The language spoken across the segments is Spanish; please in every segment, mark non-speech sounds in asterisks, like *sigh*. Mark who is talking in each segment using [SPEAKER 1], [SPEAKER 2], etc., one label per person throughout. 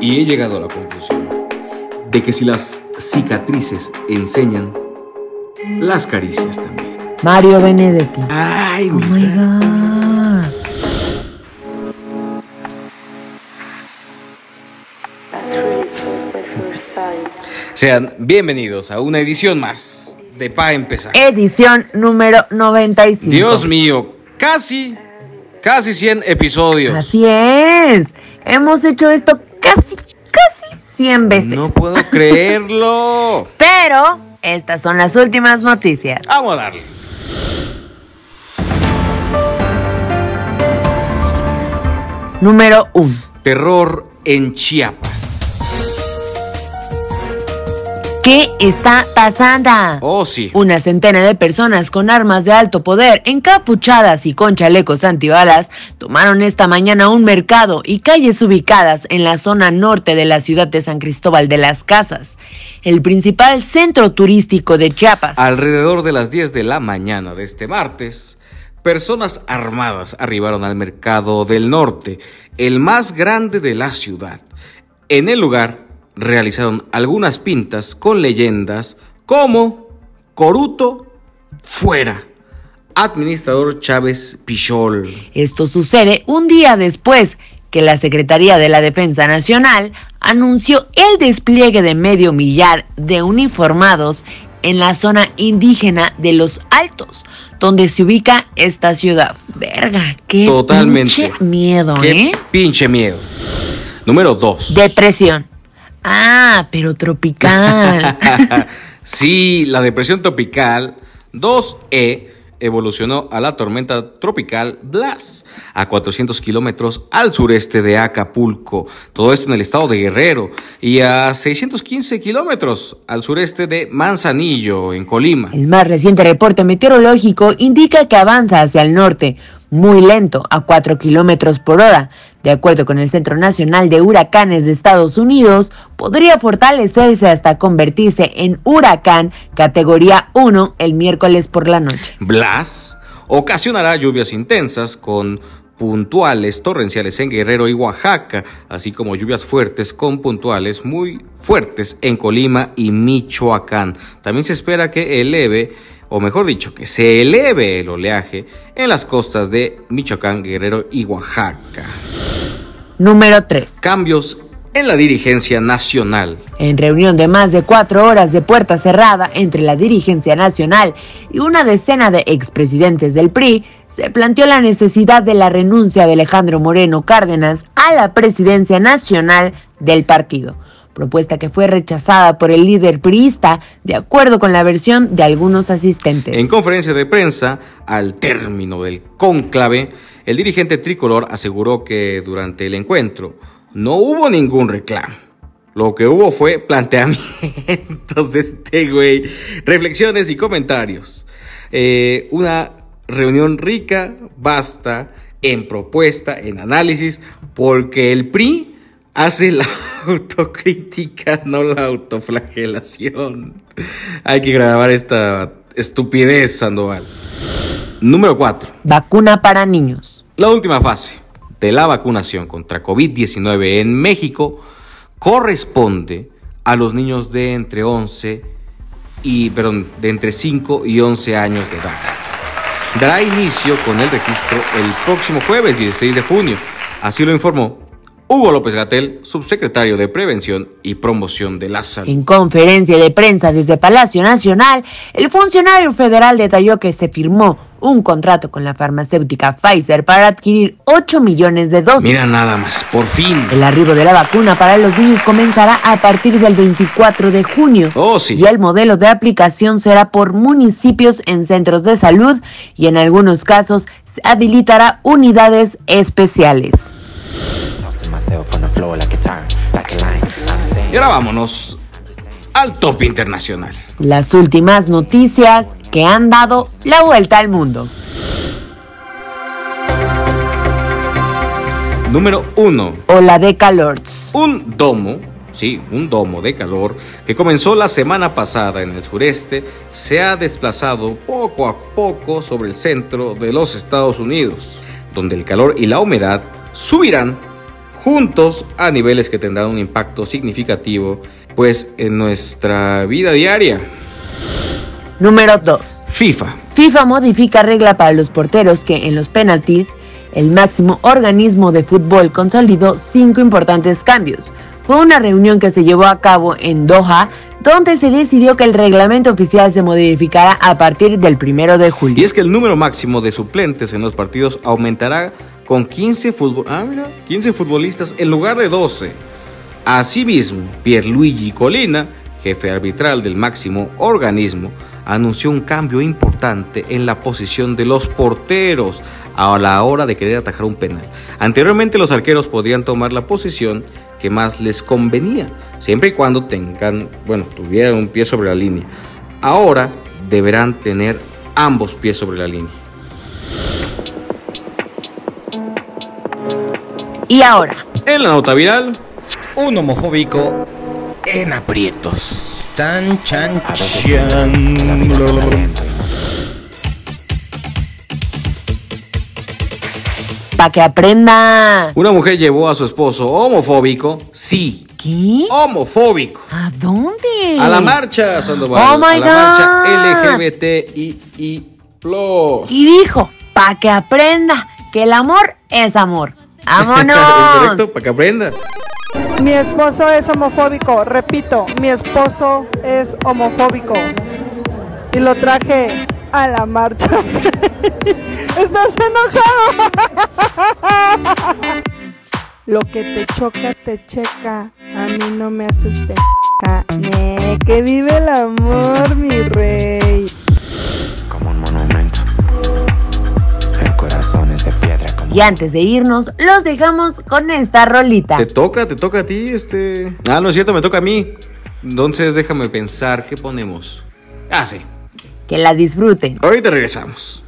[SPEAKER 1] Y he llegado a la conclusión de que si las cicatrices enseñan, las caricias también.
[SPEAKER 2] Mario Benedetti.
[SPEAKER 1] Ay,
[SPEAKER 2] Oh my god.
[SPEAKER 1] Sean bienvenidos a una edición más de Pa Empezar.
[SPEAKER 2] Edición número 95.
[SPEAKER 1] Dios mío, casi, casi 100 episodios.
[SPEAKER 2] Así es. Hemos hecho esto casi, casi 100 veces.
[SPEAKER 1] No puedo creerlo. *laughs*
[SPEAKER 2] Pero estas son las últimas noticias.
[SPEAKER 1] Vamos a darle.
[SPEAKER 2] Número 1.
[SPEAKER 1] Terror en Chiapas.
[SPEAKER 2] ¿Qué está pasando?
[SPEAKER 1] Oh, sí.
[SPEAKER 2] Una centena de personas con armas de alto poder, encapuchadas y con chalecos antibalas, tomaron esta mañana un mercado y calles ubicadas en la zona norte de la ciudad de San Cristóbal de las Casas, el principal centro turístico de Chiapas.
[SPEAKER 1] Alrededor de las 10 de la mañana de este martes, personas armadas arribaron al mercado del norte, el más grande de la ciudad. En el lugar realizaron algunas pintas con leyendas como Coruto fuera, administrador Chávez Pichol.
[SPEAKER 2] Esto sucede un día después que la Secretaría de la Defensa Nacional anunció el despliegue de medio millar de uniformados en la zona indígena de Los Altos, donde se ubica esta ciudad. Verga, qué
[SPEAKER 1] Totalmente.
[SPEAKER 2] pinche miedo,
[SPEAKER 1] Qué
[SPEAKER 2] ¿eh?
[SPEAKER 1] pinche miedo. Número 2.
[SPEAKER 2] Depresión. Ah, pero tropical. *laughs*
[SPEAKER 1] sí, la depresión tropical 2E evolucionó a la tormenta tropical Blas, a 400 kilómetros al sureste de Acapulco, todo esto en el estado de Guerrero, y a 615 kilómetros al sureste de Manzanillo, en Colima.
[SPEAKER 2] El más reciente reporte meteorológico indica que avanza hacia el norte, muy lento, a 4 kilómetros por hora. De acuerdo con el Centro Nacional de Huracanes de Estados Unidos, podría fortalecerse hasta convertirse en huracán categoría 1 el miércoles por la noche.
[SPEAKER 1] Blas ocasionará lluvias intensas con puntuales torrenciales en Guerrero y Oaxaca, así como lluvias fuertes con puntuales muy fuertes en Colima y Michoacán. También se espera que eleve, o mejor dicho, que se eleve el oleaje en las costas de Michoacán, Guerrero y Oaxaca.
[SPEAKER 2] Número 3.
[SPEAKER 1] Cambios en la dirigencia nacional.
[SPEAKER 2] En reunión de más de cuatro horas de puerta cerrada entre la dirigencia nacional y una decena de expresidentes del PRI, planteó la necesidad de la renuncia de Alejandro Moreno Cárdenas a la presidencia nacional del partido, propuesta que fue rechazada por el líder priista de acuerdo con la versión de algunos asistentes.
[SPEAKER 1] En conferencia de prensa, al término del cónclave, el dirigente tricolor aseguró que durante el encuentro no hubo ningún reclamo. Lo que hubo fue *laughs* planteamientos este güey, reflexiones y comentarios. Eh, una reunión rica, basta en propuesta, en análisis, porque el PRI hace la *laughs* autocrítica, no la autoflagelación. Hay que grabar esta estupidez, Sandoval. Número 4.
[SPEAKER 2] Vacuna para niños.
[SPEAKER 1] La última fase de la vacunación contra COVID-19 en México corresponde a los niños de entre 11 y, perdón, de entre 5 y 11 años de edad. Dará inicio con el registro el próximo jueves 16 de junio. Así lo informó Hugo López Gatel, subsecretario de Prevención y Promoción de la Salud.
[SPEAKER 2] En conferencia de prensa desde Palacio Nacional, el funcionario federal detalló que se firmó un contrato con la farmacéutica Pfizer para adquirir 8 millones de dosis.
[SPEAKER 1] Mira nada más, por fin.
[SPEAKER 2] El arribo de la vacuna para los niños comenzará a partir del 24 de junio.
[SPEAKER 1] Oh, sí.
[SPEAKER 2] Y el modelo de aplicación será por municipios en centros de salud y en algunos casos se habilitará unidades especiales.
[SPEAKER 1] Y ahora vámonos al top internacional.
[SPEAKER 2] Las últimas noticias que han dado la vuelta al mundo.
[SPEAKER 1] Número 1.
[SPEAKER 2] Ola de calor.
[SPEAKER 1] Un domo sí, un domo de calor que comenzó la semana pasada en el sureste, se ha desplazado poco a poco sobre el centro de los Estados Unidos, donde el calor y la humedad subirán juntos a niveles que tendrán un impacto significativo pues en nuestra vida diaria.
[SPEAKER 2] Número 2.
[SPEAKER 1] FIFA.
[SPEAKER 2] FIFA modifica regla para los porteros que en los penaltis el máximo organismo de fútbol consolidó cinco importantes cambios. Fue una reunión que se llevó a cabo en Doha, donde se decidió que el reglamento oficial se modificará a partir del primero de julio.
[SPEAKER 1] Y es que el número máximo de suplentes en los partidos aumentará con 15, 15 ah, futbolistas en lugar de 12. Asimismo, Pierluigi Colina, jefe arbitral del máximo organismo, anunció un cambio importante en la posición de los porteros a la hora de querer atajar un penal. Anteriormente los arqueros podían tomar la posición que más les convenía, siempre y cuando tengan, bueno, tuvieran un pie sobre la línea. Ahora deberán tener ambos pies sobre la línea.
[SPEAKER 2] Y ahora,
[SPEAKER 1] en la nota viral, un homofóbico en aprietos. Tan chan
[SPEAKER 2] Para que aprenda.
[SPEAKER 1] Una mujer llevó a su esposo homofóbico, sí.
[SPEAKER 2] ¿Qué?
[SPEAKER 1] Homofóbico.
[SPEAKER 2] ¿A dónde?
[SPEAKER 1] A la marcha, Sandoval.
[SPEAKER 2] Oh my
[SPEAKER 1] a la marcha LGBTI.
[SPEAKER 2] Y dijo, para que aprenda que el amor es amor. ¡Vámonos! *laughs*
[SPEAKER 1] correcto, para que aprenda.
[SPEAKER 3] Mi esposo es homofóbico, repito, mi esposo es homofóbico. Y lo traje a la marcha. *laughs* ¿Estás enojado? *laughs* Lo que te choca, te checa. A mí no me haces peca. que vive el amor, mi rey.
[SPEAKER 2] Y antes de irnos, los dejamos con esta rolita.
[SPEAKER 1] Te toca, te toca a ti, este. Ah, no es cierto, me toca a mí. Entonces déjame pensar, ¿qué ponemos? Ah, sí.
[SPEAKER 2] Que la disfruten.
[SPEAKER 1] Ahorita regresamos.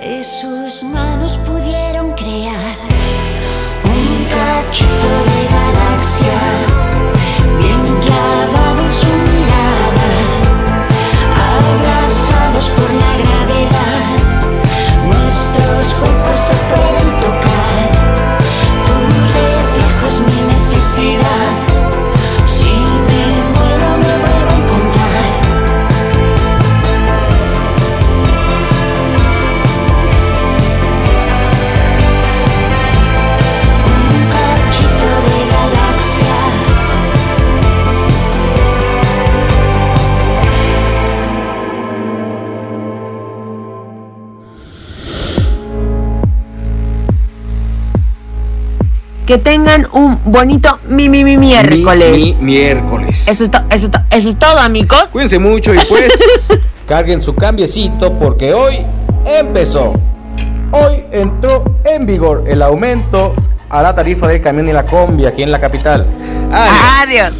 [SPEAKER 2] que sus manos pudieran Que tengan un bonito mi, mi, mi miércoles.
[SPEAKER 1] Mi, mi miércoles.
[SPEAKER 2] Eso es, to- eso, es to- eso es todo, amigos.
[SPEAKER 1] Cuídense mucho y pues *laughs* carguen su cambiecito porque hoy empezó. Hoy entró en vigor el aumento a la tarifa del camión y la combi aquí en la capital. Adiós.
[SPEAKER 2] Adiós.